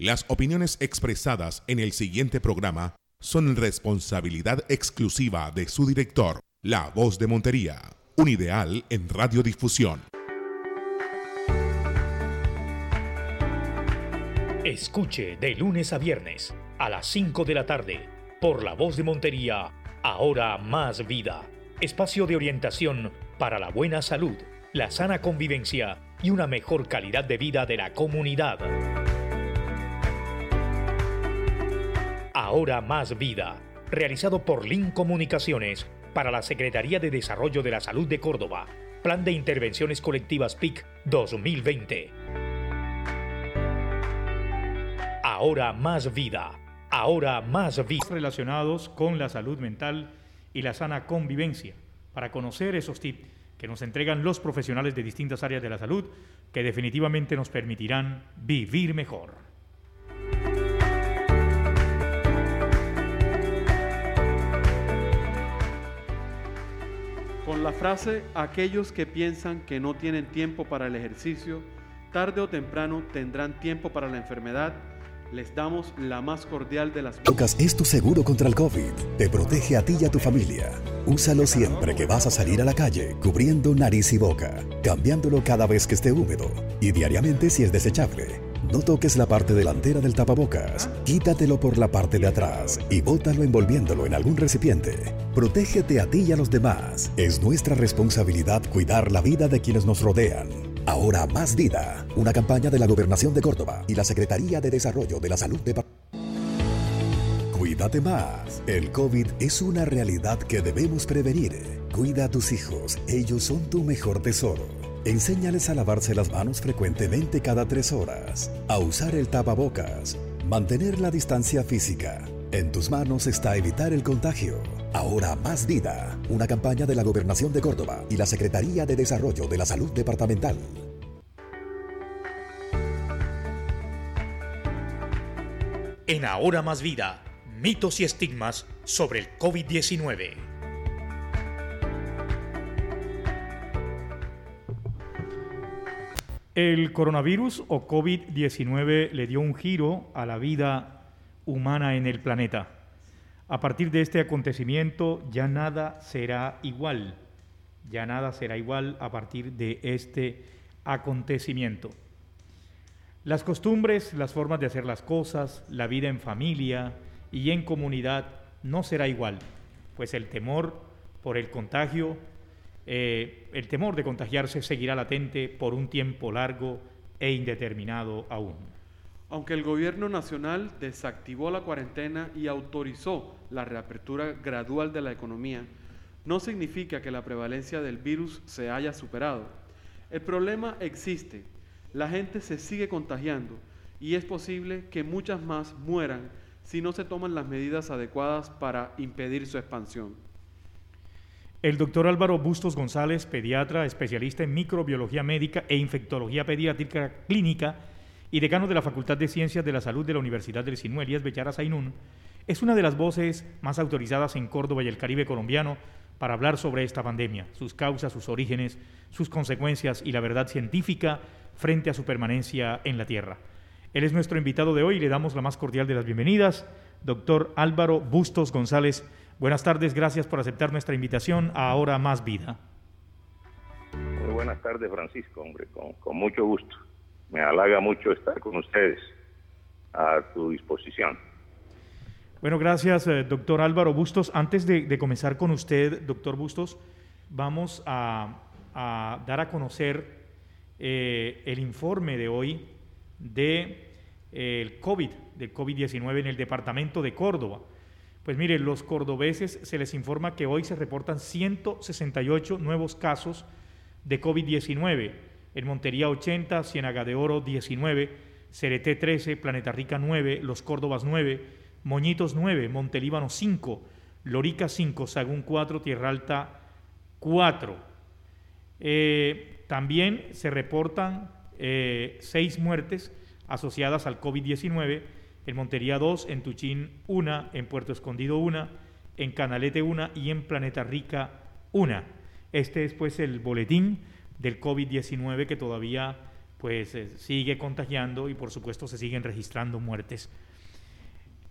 Las opiniones expresadas en el siguiente programa son responsabilidad exclusiva de su director, La Voz de Montería, un ideal en radiodifusión. Escuche de lunes a viernes a las 5 de la tarde por La Voz de Montería, ahora más vida. Espacio de orientación para la buena salud, la sana convivencia y una mejor calidad de vida de la comunidad. Ahora más vida, realizado por Link Comunicaciones para la Secretaría de Desarrollo de la Salud de Córdoba. Plan de Intervenciones Colectivas PIC 2020. Ahora más vida. Ahora más vida. Relacionados con la salud mental y la sana convivencia. Para conocer esos tips que nos entregan los profesionales de distintas áreas de la salud que definitivamente nos permitirán vivir mejor. Con la frase, aquellos que piensan que no tienen tiempo para el ejercicio, tarde o temprano tendrán tiempo para la enfermedad, les damos la más cordial de las... Lucas es tu seguro contra el COVID. Te protege a ti y a tu familia. Úsalo siempre que vas a salir a la calle, cubriendo nariz y boca, cambiándolo cada vez que esté húmedo y diariamente si es desechable. No toques la parte delantera del tapabocas, quítatelo por la parte de atrás y bótalo envolviéndolo en algún recipiente. Protégete a ti y a los demás. Es nuestra responsabilidad cuidar la vida de quienes nos rodean. Ahora más vida. Una campaña de la Gobernación de Córdoba y la Secretaría de Desarrollo de la Salud de Cuídate más. El COVID es una realidad que debemos prevenir. Cuida a tus hijos. Ellos son tu mejor tesoro. Enséñales a lavarse las manos frecuentemente cada tres horas, a usar el tapabocas, mantener la distancia física. En tus manos está evitar el contagio. Ahora más vida, una campaña de la Gobernación de Córdoba y la Secretaría de Desarrollo de la Salud Departamental. En Ahora más vida, mitos y estigmas sobre el COVID-19. El coronavirus o COVID-19 le dio un giro a la vida humana en el planeta. A partir de este acontecimiento ya nada será igual, ya nada será igual a partir de este acontecimiento. Las costumbres, las formas de hacer las cosas, la vida en familia y en comunidad no será igual, pues el temor por el contagio eh, el temor de contagiarse seguirá latente por un tiempo largo e indeterminado aún. Aunque el gobierno nacional desactivó la cuarentena y autorizó la reapertura gradual de la economía, no significa que la prevalencia del virus se haya superado. El problema existe, la gente se sigue contagiando y es posible que muchas más mueran si no se toman las medidas adecuadas para impedir su expansión. El doctor Álvaro Bustos González, pediatra, especialista en microbiología médica e infectología pediátrica clínica y decano de la Facultad de Ciencias de la Salud de la Universidad del Sinú Elías Bechara Zainún, es una de las voces más autorizadas en Córdoba y el Caribe colombiano para hablar sobre esta pandemia, sus causas, sus orígenes, sus consecuencias y la verdad científica frente a su permanencia en la Tierra. Él es nuestro invitado de hoy y le damos la más cordial de las bienvenidas, doctor Álvaro Bustos González. Buenas tardes, gracias por aceptar nuestra invitación a Ahora Más Vida. Muy buenas tardes, Francisco, hombre, con, mucho gusto. Me halaga mucho estar con ustedes a tu disposición. Bueno, gracias, eh, doctor Álvaro Bustos. Antes de, comenzar con usted, doctor Bustos, vamos a, dar a conocer eh, el informe de hoy de eh, el COVID, del COVID-19 en el departamento de Córdoba. Pues mire, los cordobeses se les informa que hoy se reportan 168 nuevos casos de COVID-19. En Montería 80, Ciénaga de Oro 19, Cereté 13, Planeta Rica 9, Los Córdobas 9, Moñitos 9, Montelíbano 5, Lorica 5, Sagún 4, Tierra Alta 4. Eh, también se reportan eh, seis muertes asociadas al COVID-19 en Montería 2, en Tuchín 1, en Puerto Escondido 1, en Canalete 1 y en Planeta Rica 1. Este es pues el boletín del COVID-19 que todavía pues sigue contagiando y por supuesto se siguen registrando muertes.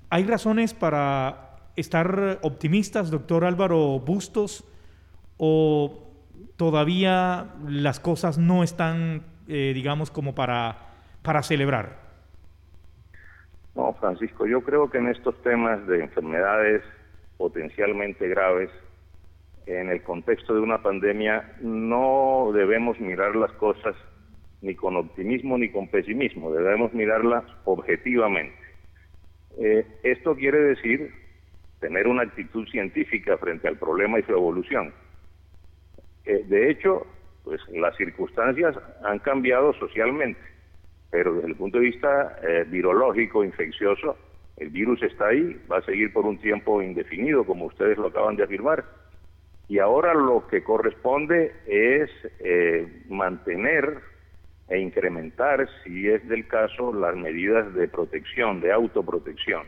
¿Hay razones para estar optimistas, doctor Álvaro Bustos, o todavía las cosas no están, eh, digamos, como para, para celebrar? No, Francisco, yo creo que en estos temas de enfermedades potencialmente graves, en el contexto de una pandemia, no debemos mirar las cosas ni con optimismo ni con pesimismo, debemos mirarlas objetivamente. Eh, esto quiere decir tener una actitud científica frente al problema y su evolución. Eh, de hecho, pues las circunstancias han cambiado socialmente, pero desde el punto de vista eh, virológico, infeccioso, el virus está ahí, va a seguir por un tiempo indefinido, como ustedes lo acaban de afirmar. Y ahora lo que corresponde es eh, mantener e incrementar, si es del caso, las medidas de protección, de autoprotección.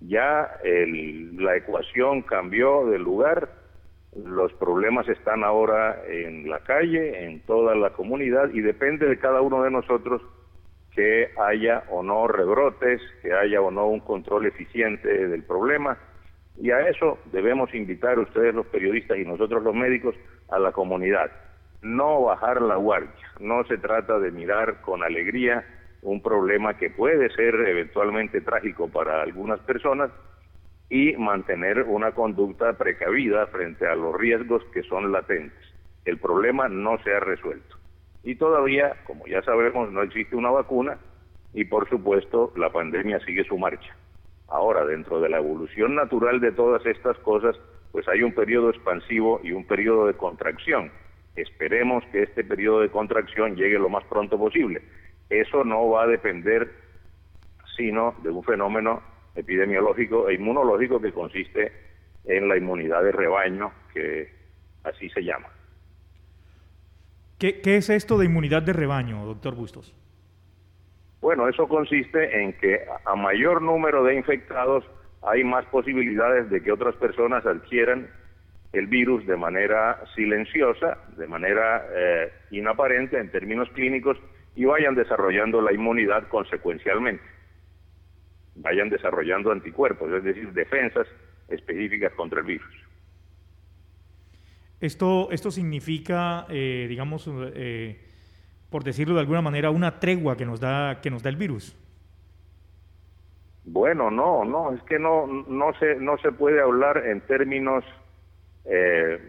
Ya la ecuación cambió de lugar, los problemas están ahora en la calle, en toda la comunidad, y depende de cada uno de nosotros que haya o no rebrotes, que haya o no un control eficiente del problema. Y a eso debemos invitar ustedes los periodistas y nosotros los médicos a la comunidad. No bajar la guardia. No se trata de mirar con alegría un problema que puede ser eventualmente trágico para algunas personas y mantener una conducta precavida frente a los riesgos que son latentes. El problema no se ha resuelto. Y todavía, como ya sabemos, no existe una vacuna y por supuesto la pandemia sigue su marcha. Ahora, dentro de la evolución natural de todas estas cosas, pues hay un periodo expansivo y un periodo de contracción. Esperemos que este periodo de contracción llegue lo más pronto posible. Eso no va a depender sino de un fenómeno epidemiológico e inmunológico que consiste en la inmunidad de rebaño, que así se llama. ¿Qué, es esto de inmunidad de rebaño, doctor Bustos? Bueno, eso consiste en que a mayor número de infectados hay más posibilidades de que otras personas adquieran el virus de manera silenciosa, de manera eh, inaparente en términos clínicos y vayan desarrollando la inmunidad consecuencialmente. Vayan desarrollando anticuerpos, es decir, defensas específicas contra el virus. Esto, esto significa, eh, digamos, eh, por decirlo de alguna manera, una tregua que nos da, que nos da el virus. Bueno, no, no, es que no, no, se, no se puede hablar en términos eh,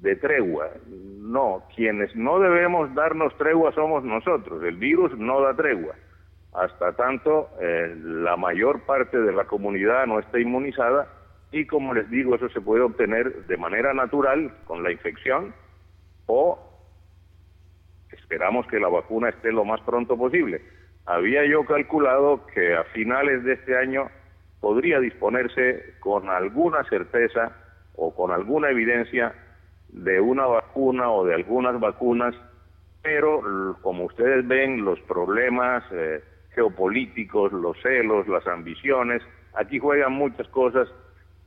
de tregua. No, quienes no debemos darnos tregua somos nosotros. El virus no da tregua. Hasta tanto, la mayor parte de la comunidad no esté inmunizada, y como les digo, eso se puede obtener de manera natural con la infección o esperamos que la vacuna esté lo más pronto posible. Había yo calculado que a finales de este año podría disponerse con alguna certeza o con alguna evidencia de una vacuna o de algunas vacunas, pero como ustedes ven, los problemas eh, geopolíticos, los celos, las ambiciones, aquí juegan muchas cosas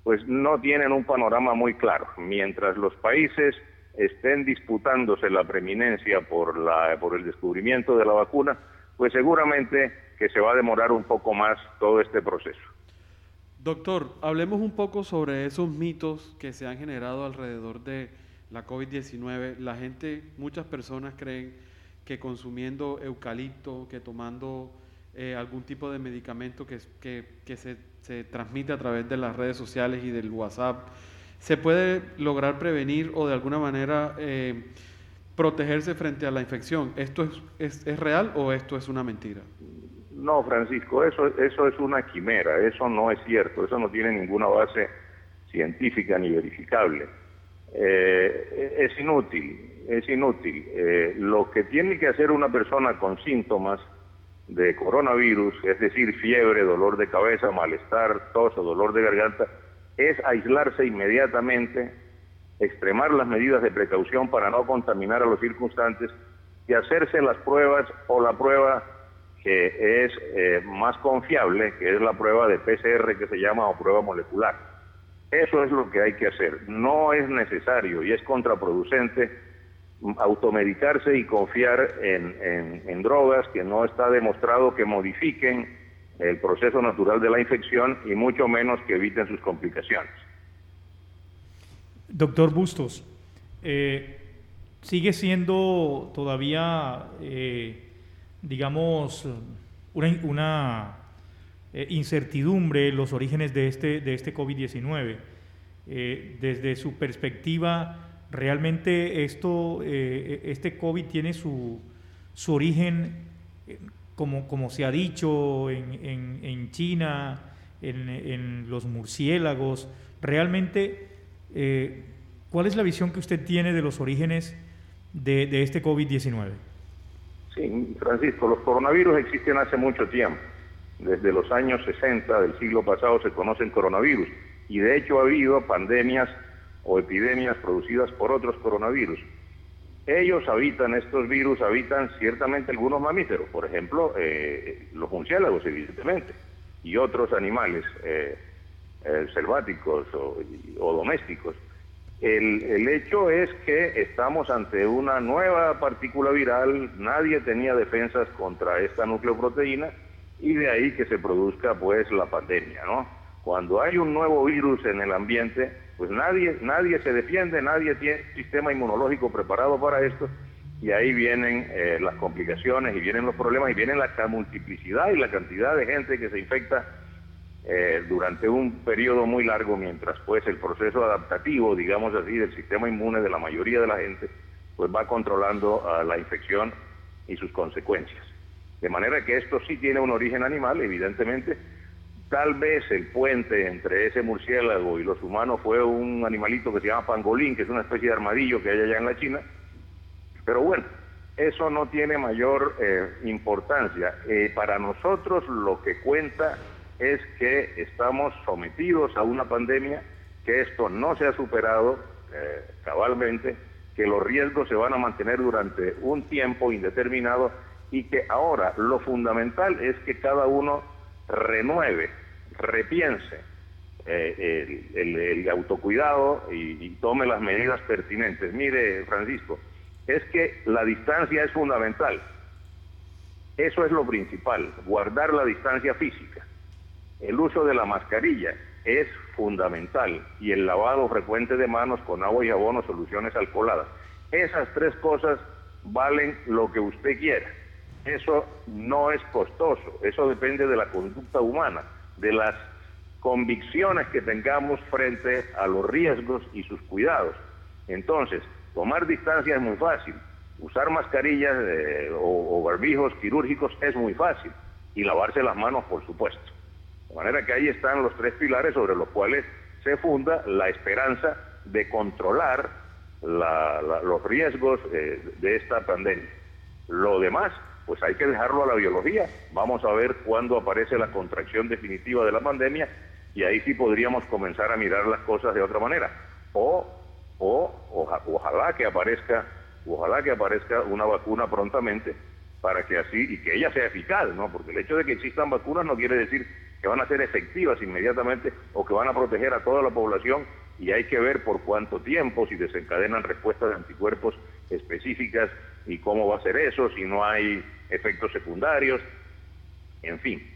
pues no tienen un panorama muy claro. Mientras los países estén disputándose la preeminencia por, la, por el descubrimiento de la vacuna, pues seguramente que se va a demorar un poco más todo este proceso. Doctor, hablemos un poco sobre esos mitos que se han generado alrededor de la COVID-19. La gente, muchas personas creen que consumiendo eucalipto, que tomando eh, algún tipo de medicamento que, que se se transmite a través de las redes sociales y del WhatsApp, se puede lograr prevenir o de alguna manera eh, protegerse frente a la infección. ¿Esto es, es, real o esto es una mentira? No, Francisco, eso, eso es una quimera, eso no es cierto, eso no tiene ninguna base científica ni verificable. Eh, es inútil, es inútil. Eh, lo que tiene que hacer una persona con síntomas de coronavirus, es decir, fiebre, dolor de cabeza, malestar, tos o dolor de garganta, es aislarse inmediatamente, extremar las medidas de precaución para no contaminar a los circunstantes y hacerse las pruebas o la prueba que es eh, más confiable, que es la prueba de PCR que se llama o prueba molecular. Eso es lo que hay que hacer. No es necesario y es contraproducente automedicarse y confiar en, drogas que no está demostrado que modifiquen el proceso natural de la infección y mucho menos que eviten sus complicaciones. Doctor Bustos, eh, sigue siendo todavía, eh, digamos, una, eh, incertidumbre los orígenes de este, de este COVID-19. desde su perspectiva, realmente esto, eh, este COVID tiene su, su origen, eh, como, como, se ha dicho, en, en, China, en, en, los murciélagos. Realmente, eh, ¿cuál es la visión que usted tiene de los orígenes de, de este COVID-19? Sí, Francisco, los coronavirus existen hace mucho tiempo. Desde los años 60 del siglo pasado se conocen coronavirus y de hecho ha habido pandemias o epidemias producidas por otros coronavirus. Ellos habitan, estos virus habitan ciertamente algunos mamíferos, por ejemplo, eh, los murciélagos, evidentemente, y otros animales eh, eh, selváticos o, domésticos. El, el, hecho es que estamos ante una nueva partícula viral, nadie tenía defensas contra esta nucleoproteína y de ahí que se produzca pues la pandemia, ¿no? Cuando hay un nuevo virus en el ambiente, pues nadie, nadie se defiende, nadie tiene sistema inmunológico preparado para esto y ahí vienen eh, las complicaciones y vienen los problemas y vienen la multiplicidad y la cantidad de gente que se infecta eh, durante un periodo muy largo mientras pues el proceso adaptativo, digamos así, del sistema inmune de la mayoría de la gente pues va controlando la infección y sus consecuencias. De manera que esto sí tiene un origen animal, evidentemente, Tal vez el puente entre ese murciélago y los humanos fue un animalito que se llama pangolín, que es una especie de armadillo que hay allá en la China. Pero bueno, eso no tiene mayor eh, importancia. Eh, para nosotros lo que cuenta es que estamos sometidos a una pandemia, que esto no se ha superado eh, cabalmente, que los riesgos se van a mantener durante un tiempo indeterminado y que ahora lo fundamental es que cada uno renueve repiense eh, el, autocuidado y, tome las medidas pertinentes. Mire, Francisco, es que la distancia es fundamental. Eso es lo principal, guardar la distancia física. El uso de la mascarilla es fundamental y el lavado frecuente de manos con agua y jabón o soluciones alcoholadas. Esas tres cosas valen lo que usted quiera. Eso no es costoso, eso depende de la conducta humana de las convicciones que tengamos frente a los riesgos y sus cuidados. Entonces, tomar distancia es muy fácil, usar mascarillas eh, o, barbijos quirúrgicos es muy fácil y lavarse las manos, por supuesto. De manera que ahí están los tres pilares sobre los cuales se funda la esperanza de controlar los riesgos eh, de esta pandemia. Lo demás pues hay que dejarlo a la biología. Vamos a ver cuándo aparece la contracción definitiva de la pandemia y ahí sí podríamos comenzar a mirar las cosas de otra manera. O, o, ojalá que aparezca, ojalá que aparezca una vacuna prontamente para que así, y que ella sea eficaz, ¿no? Porque el hecho de que existan vacunas no quiere decir que van a ser efectivas inmediatamente o que van a proteger a toda la población y hay que ver por cuánto tiempo, si desencadenan respuestas de anticuerpos específicas y cómo va a ser eso, si no hay efectos secundarios, en fin.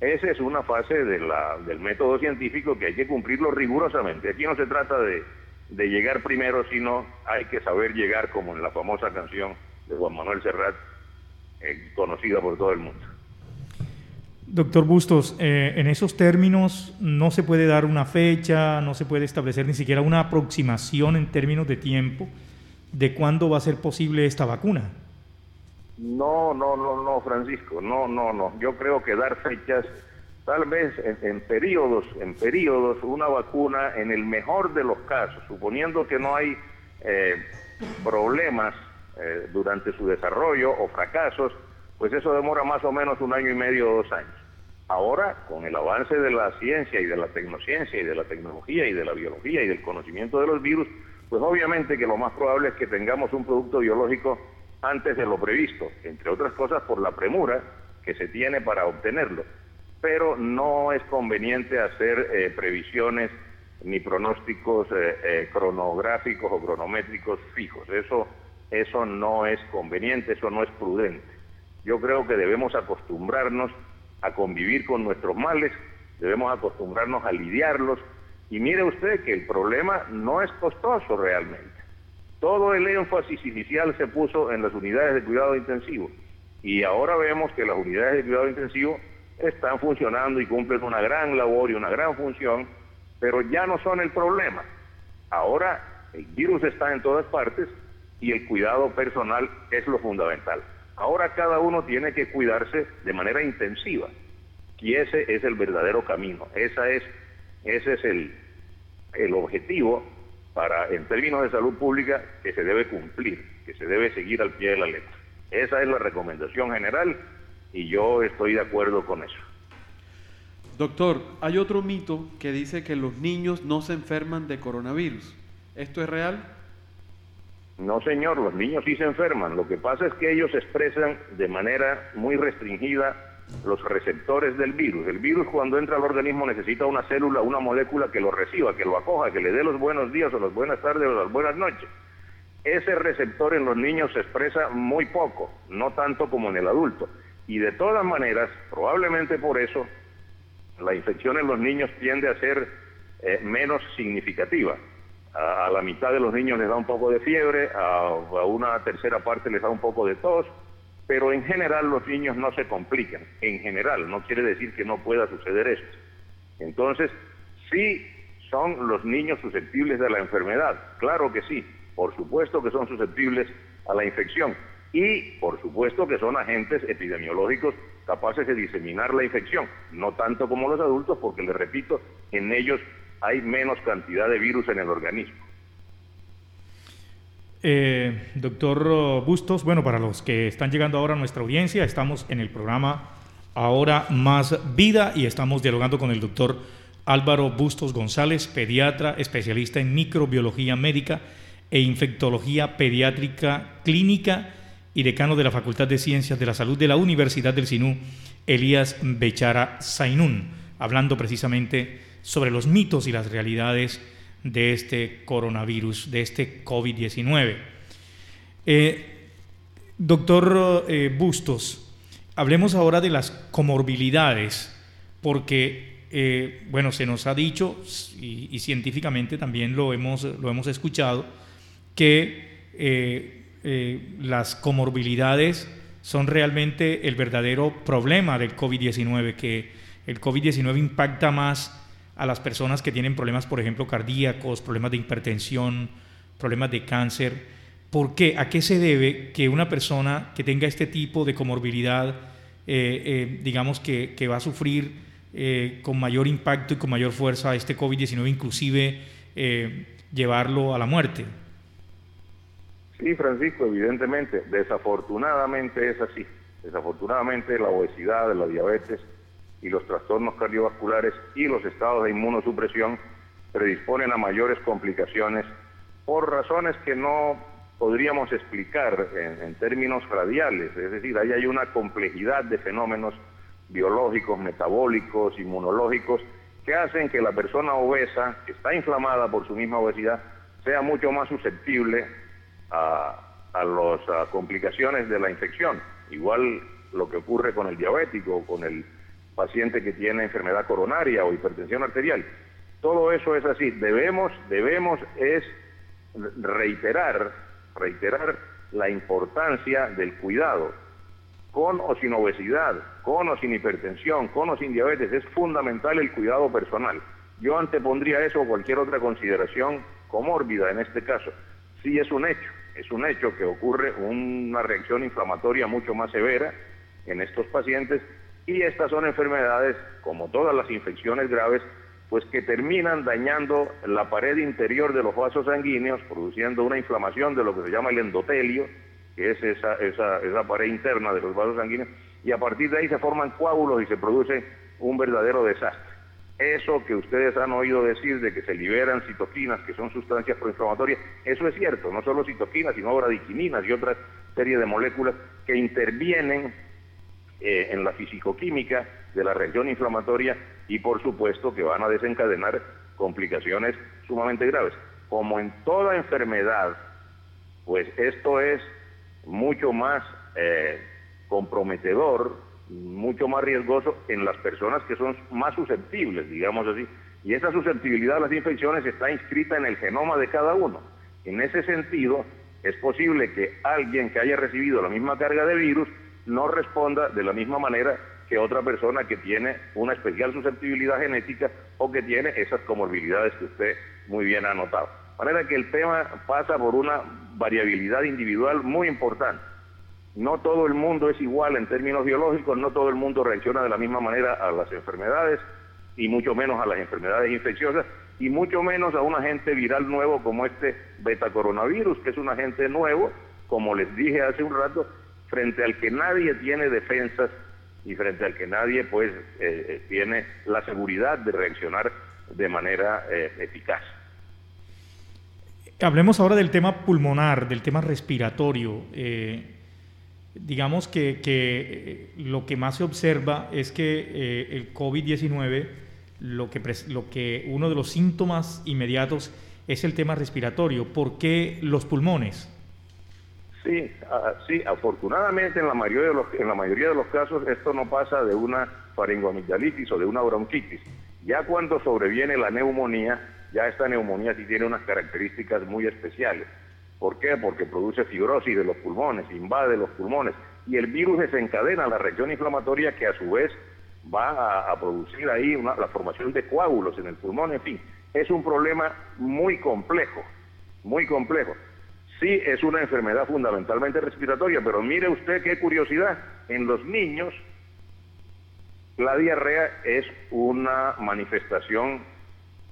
Esa es una fase de la, del método científico que hay que cumplirlo rigurosamente. Aquí no se trata de, de llegar primero, sino hay que saber llegar como en la famosa canción de Juan Manuel Serrat, eh, conocida por todo el mundo. Doctor Bustos, eh, en esos términos no se puede dar una fecha, no se puede establecer ni siquiera una aproximación en términos de tiempo de cuándo va a ser posible esta vacuna. No, no, no, no, Francisco, no, no, no. Yo creo que dar fechas, tal vez en, periodos, en periodos, una vacuna, en el mejor de los casos, suponiendo que no hay eh, problemas eh, durante su desarrollo o fracasos, pues eso demora más o menos un año y medio o dos años. Ahora, con el avance de la ciencia y de la tecnociencia y de la tecnología y de la biología y del conocimiento de los virus, pues obviamente que lo más probable es que tengamos un producto biológico antes de lo previsto, entre otras cosas por la premura que se tiene para obtenerlo. Pero no es conveniente hacer eh, previsiones ni pronósticos eh, eh, cronográficos o cronométricos fijos. Eso eso no es conveniente, eso no es prudente. Yo creo que debemos acostumbrarnos a convivir con nuestros males, debemos acostumbrarnos a lidiarlos. Y mire usted que el problema no es costoso realmente. Todo el énfasis inicial se puso en las unidades de cuidado intensivo y ahora vemos que las unidades de cuidado intensivo están funcionando y cumplen una gran labor y una gran función, pero ya no son el problema. Ahora el virus está en todas partes y el cuidado personal es lo fundamental. Ahora cada uno tiene que cuidarse de manera intensiva y ese es el verdadero camino, Esa es, ese es el, el objetivo para, en términos de salud pública, que se debe cumplir, que se debe seguir al pie de la letra. Esa es la recomendación general y yo estoy de acuerdo con eso. Doctor, hay otro mito que dice que los niños no se enferman de coronavirus. ¿Esto es real? No, señor, los niños sí se enferman. Lo que pasa es que ellos expresan de manera muy restringida los receptores del virus. El virus cuando entra al organismo necesita una célula, una molécula que lo reciba, que lo acoja, que le dé los buenos días o las buenas tardes o las buenas noches. Ese receptor en los niños se expresa muy poco, no tanto como en el adulto. Y de todas maneras, probablemente por eso, la infección en los niños tiende a ser eh, menos significativa. A, la mitad de los niños les da un poco de fiebre, a, a una tercera parte les da un poco de tos, pero en general los niños no se complican, en general, no quiere decir que no pueda suceder esto. Entonces, sí son los niños susceptibles de la enfermedad, claro que sí, por supuesto que son susceptibles a la infección y por supuesto que son agentes epidemiológicos capaces de diseminar la infección, no tanto como los adultos, porque les repito, en ellos hay menos cantidad de virus en el organismo. Eh, doctor Bustos, bueno, para los que están llegando ahora a nuestra audiencia, estamos en el programa Ahora Más Vida y estamos dialogando con el doctor Álvaro Bustos González, pediatra, especialista en microbiología médica e infectología pediátrica clínica y decano de la Facultad de Ciencias de la Salud de la Universidad del Sinú, Elías Bechara Zainún, hablando precisamente sobre los mitos y las realidades de este coronavirus, de este COVID-19. Eh, doctor eh, Bustos, hablemos ahora de las comorbilidades, porque, eh, bueno, se nos ha dicho, y, científicamente también lo hemos, lo hemos escuchado, que las comorbilidades son realmente el verdadero problema del COVID-19, que el COVID-19 impacta más a las personas que tienen problemas, por ejemplo, cardíacos, problemas de hipertensión, problemas de cáncer. ¿Por qué? ¿A qué se debe que una persona que tenga este tipo de comorbilidad, eh, eh, digamos que, va a sufrir eh, con mayor impacto y con mayor fuerza este COVID-19, inclusive llevarlo a la muerte? Sí, Francisco, evidentemente, desafortunadamente es así. Desafortunadamente la obesidad, la diabetes, y los trastornos cardiovasculares y los estados de inmunosupresión predisponen a mayores complicaciones por razones que no podríamos explicar en, términos radiales, es decir, ahí hay una complejidad de fenómenos biológicos, metabólicos, inmunológicos, que hacen que la persona obesa, que está inflamada por su misma obesidad, sea mucho más susceptible a, a las complicaciones de la infección. Igual lo que ocurre con el diabético, con el paciente que tiene enfermedad coronaria o hipertensión arterial. Todo eso es así. Debemos, debemos es reiterar, reiterar la importancia del cuidado, con o sin obesidad, con o sin hipertensión, con o sin diabetes, es fundamental el cuidado personal. Yo antepondría eso o cualquier otra consideración comórbida en este caso. Sí es un hecho, es un hecho que ocurre una reacción inflamatoria mucho más severa en estos pacientes y estas son enfermedades, como todas las infecciones graves, pues que terminan dañando la pared interior de los vasos sanguíneos, produciendo una inflamación de lo que se llama el endotelio, que es esa, esa, esa pared interna de los vasos sanguíneos, y a partir de ahí se forman coágulos y se produce un verdadero desastre. Eso que ustedes han oído decir de que se liberan citoquinas, que son sustancias proinflamatorias, eso es cierto, no solo citoquinas, sino bradiquininas y otra serie de moléculas que intervienen eh, en la fisicoquímica de la región inflamatoria y por supuesto que van a desencadenar complicaciones sumamente graves. Como en toda enfermedad, pues esto es mucho más eh, comprometedor, mucho más riesgoso en las personas que son más susceptibles, digamos así. Y esa susceptibilidad a las infecciones está inscrita en el genoma de cada uno. En ese sentido, es posible que alguien que haya recibido la misma carga de virus no responda de la misma manera que otra persona que tiene una especial susceptibilidad genética o que tiene esas comorbilidades que usted muy bien ha notado. De manera que el tema pasa por una variabilidad individual muy importante. No todo el mundo es igual en términos biológicos, no todo el mundo reacciona de la misma manera a las enfermedades y mucho menos a las enfermedades infecciosas y mucho menos a un agente viral nuevo como este beta coronavirus, que es un agente nuevo, como les dije hace un rato, frente al que nadie tiene defensas y frente al que nadie pues eh, eh, tiene la seguridad de reaccionar de manera eh, eficaz. Hablemos ahora del tema pulmonar, del tema respiratorio. digamos que, lo que más se observa es que el COVID-19, lo que, lo que uno de los síntomas inmediatos es el tema respiratorio. ¿Por qué los pulmones? Sí, ah, sí, afortunadamente en la mayoría de los en la mayoría de los casos esto no pasa de una faringoamigdalitis o de una bronquitis. Ya cuando sobreviene la neumonía, ya esta neumonía sí tiene unas características muy especiales. ¿Por qué? Porque produce fibrosis de los pulmones, invade los pulmones y el virus desencadena la reacción inflamatoria que a su vez va a, producir ahí la formación de coágulos en el pulmón, en fin, es un problema muy complejo, muy complejo. Sí, es una enfermedad fundamentalmente respiratoria, pero mire usted qué curiosidad, en los niños la diarrea es una manifestación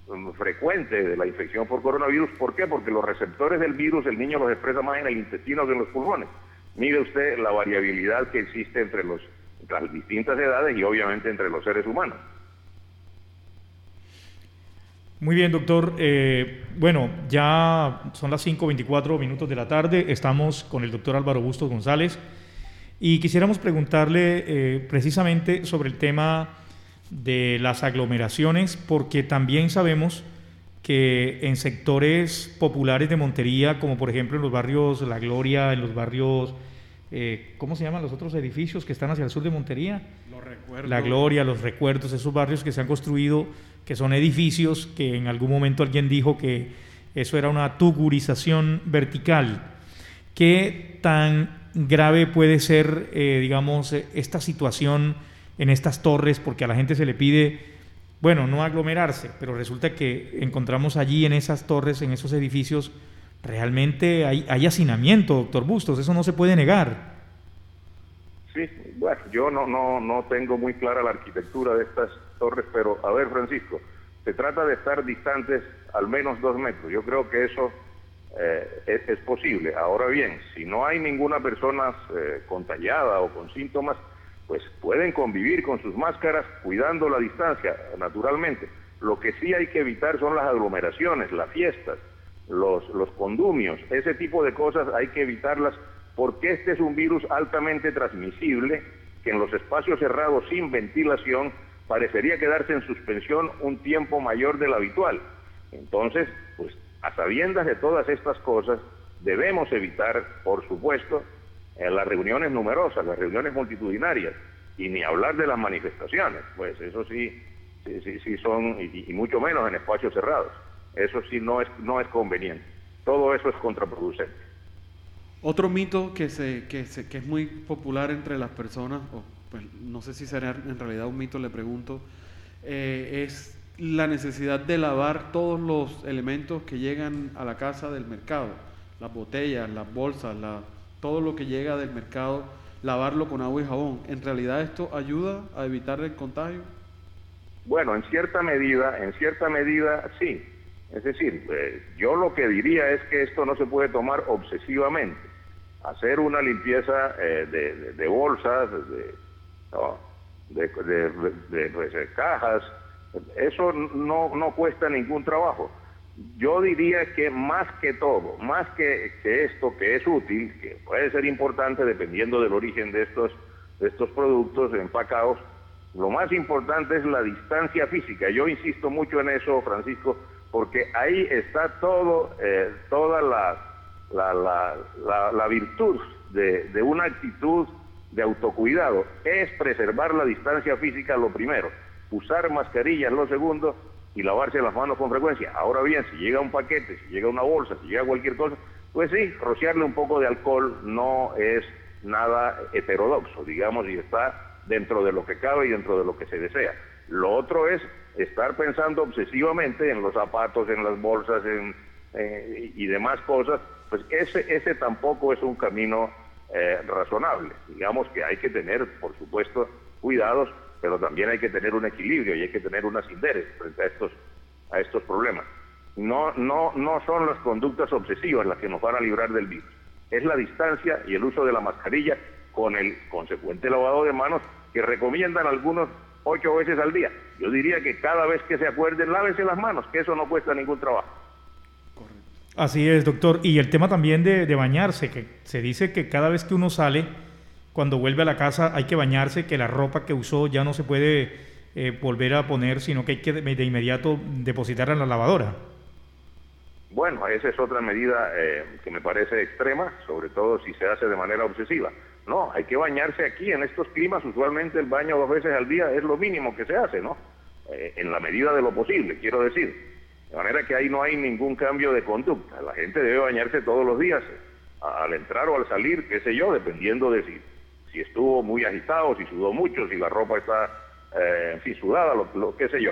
mm, frecuente de la infección por coronavirus. ¿Por qué? Porque los receptores del virus el niño los expresa más en el intestino que en los pulmones. Mire usted la variabilidad que existe entre, los, las distintas edades y obviamente entre los seres humanos. Muy bien, doctor. Eh, bueno, ya son las 5.24 minutos de la tarde. Estamos con el doctor Álvaro Bustos González y quisiéramos preguntarle eh, precisamente sobre el tema de las aglomeraciones, porque también sabemos que en sectores populares de Montería, como por ejemplo en los barrios La Gloria, en los barrios, eh, ¿cómo se llaman los otros edificios que están hacia el sur de Montería? Los recuerdos. La Gloria, los recuerdos, esos barrios que se han construido que son edificios que en algún momento alguien dijo que eso era una tugurización vertical. ¿Qué tan grave puede ser, eh, digamos, esta situación en estas torres? Porque a la gente se le pide, bueno, no aglomerarse, pero resulta que encontramos allí en esas torres, en esos edificios, realmente hay, hay hacinamiento, doctor Bustos, eso no se puede negar. Sí, bueno, yo no, no, no tengo muy clara la arquitectura de estas torres, pero a ver, Francisco, se trata de estar distantes al menos dos metros. Yo creo que eso eh, es, posible. Ahora bien, si no hay ninguna persona eh, contagiada o con síntomas, pues pueden convivir con sus máscaras cuidando la distancia, naturalmente. Lo que sí hay que evitar son las aglomeraciones, las fiestas, los, los condumios, ese tipo de cosas hay que evitarlas porque este es un virus altamente transmisible que en los espacios cerrados sin ventilación parecería quedarse en suspensión un tiempo mayor del habitual. Entonces, pues a sabiendas de todas estas cosas, debemos evitar, por supuesto, eh, las reuniones numerosas, las reuniones multitudinarias, y ni hablar de las manifestaciones, pues eso sí, sí, sí, son, y, y, mucho menos en espacios cerrados. Eso sí no es, no es conveniente. Todo eso es contraproducente. Otro mito que, se, que, se, que es muy popular entre las personas, o pues no sé si será en realidad un mito, le pregunto, eh, es la necesidad de lavar todos los elementos que llegan a la casa del mercado, las botellas, las bolsas, la, todo lo que llega del mercado, lavarlo con agua y jabón. ¿En realidad esto ayuda a evitar el contagio? Bueno, en cierta medida, en cierta medida sí. Es decir, eh, yo lo que diría es que esto no se puede tomar obsesivamente. Hacer una limpieza eh, de, bolsas, de, de, de, cajas, eso no, no cuesta ningún trabajo. Yo diría que más que todo, más que, que, esto que es útil, que puede ser importante dependiendo del origen de estos, de estos productos empacados, lo más importante es la distancia física. Yo insisto mucho en eso, Francisco, porque ahí está todo, eh, todas las la, la, la, virtud de, de una actitud de autocuidado es preservar la distancia física lo primero, usar mascarillas lo segundo y lavarse las manos con frecuencia. Ahora bien, si llega un paquete, si llega una bolsa, si llega cualquier cosa, pues sí, rociarle un poco de alcohol no es nada heterodoxo, digamos, y está dentro de lo que cabe y dentro de lo que se desea. Lo otro es estar pensando obsesivamente en los zapatos, en las bolsas en, eh, y demás cosas, pues ese, ese tampoco es un camino eh, razonable. Digamos que hay que tener, por supuesto, cuidados, pero también hay que tener un equilibrio y hay que tener unas inderes frente a estos, a estos problemas. No, no, no son las conductas obsesivas las que nos van a librar del virus. Es la distancia y el uso de la mascarilla con el consecuente lavado de manos que recomiendan algunos ocho veces al día. Yo diría que cada vez que se acuerden, lávense las manos, que eso no cuesta ningún trabajo. Así es, doctor. Y el tema también de, bañarse, que se dice que cada vez que uno sale, cuando vuelve a la casa hay que bañarse, que la ropa que usó ya no se puede eh, volver a poner, sino que hay que de inmediato depositarla en la lavadora. Bueno, esa es otra medida eh, que me parece extrema, sobre todo si se hace de manera obsesiva. No, hay que bañarse aquí, en estos climas, usualmente el baño dos veces al día es lo mínimo que se hace, ¿no? Eh, en la medida de lo posible, quiero decir. De manera que ahí no hay ningún cambio de conducta. La gente debe bañarse todos los días, al entrar o al salir, qué sé yo, dependiendo de si si estuvo muy agitado, si sudó mucho, si la ropa está, eh, sudada, lo, lo qué sé yo.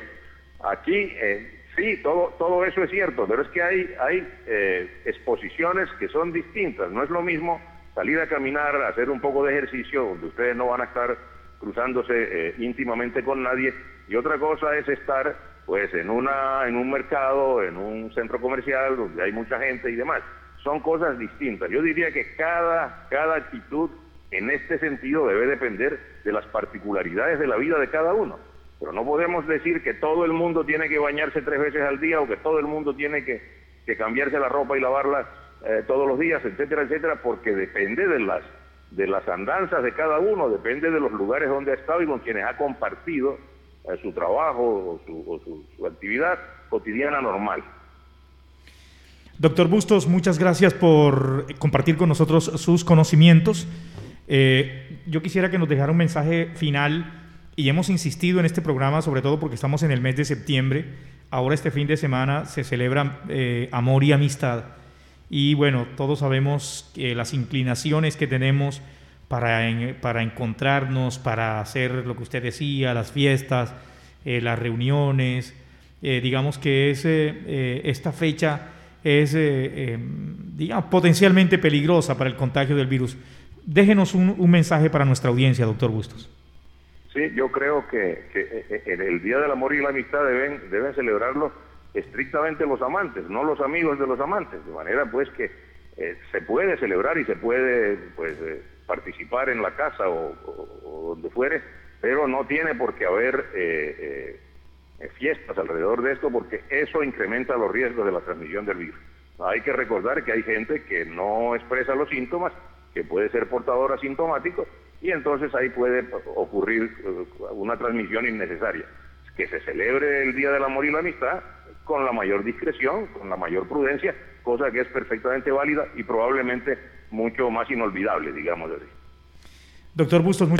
Aquí, eh, sí, todo, todo eso es cierto, pero es que hay, hay eh, exposiciones que son distintas. No es lo mismo salir a caminar, hacer un poco de ejercicio, donde ustedes no van a estar cruzándose eh, íntimamente con nadie, y otra cosa es estar pues en una en un mercado, en un centro comercial donde hay mucha gente y demás. Son cosas distintas. Yo diría que cada cada actitud en este sentido debe depender de las particularidades de la vida de cada uno. Pero no podemos decir que todo el mundo tiene que bañarse tres veces al día o que todo el mundo tiene que, cambiarse la ropa y lavarla eh, todos los días, etcétera, etcétera, porque depende de las, de las andanzas de cada uno, depende de los lugares donde ha estado y con quienes ha compartido eh, su trabajo o, su, actividad cotidiana normal. Doctor Bustos, muchas gracias por compartir con nosotros sus conocimientos. Eh, yo quisiera que nos dejara un mensaje final y hemos insistido en este programa, sobre todo porque estamos en el mes de septiembre. Ahora este fin de semana se celebra eh, amor y amistad. Y bueno, todos sabemos que las inclinaciones que tenemos para, para encontrarnos, para hacer lo que usted decía, las fiestas, eh, las reuniones. digamos que es, esta fecha es digamos, potencialmente peligrosa para el contagio del virus. Déjenos un, mensaje para nuestra audiencia, doctor Bustos. Sí, yo creo que, que, eh, el Día del Amor y la Amistad deben, deben celebrarlo estrictamente los amantes, no los amigos de los amantes, de manera pues que eh, se puede celebrar y se puede pues eh, participar en la casa o, donde fuere, pero no tiene por qué haber fiestas alrededor de esto porque eso incrementa los riesgos de la transmisión del virus. Hay que recordar que hay gente que no expresa los síntomas que puede ser portador asintomático y entonces ahí puede ocurrir eh, una transmisión innecesaria. Que se celebre el Día del Amor y la Amistad con la mayor discreción, con la mayor prudencia, cosa que es perfectamente válida y probablemente mucho más inolvidable, digamos así. Doctor Bustos,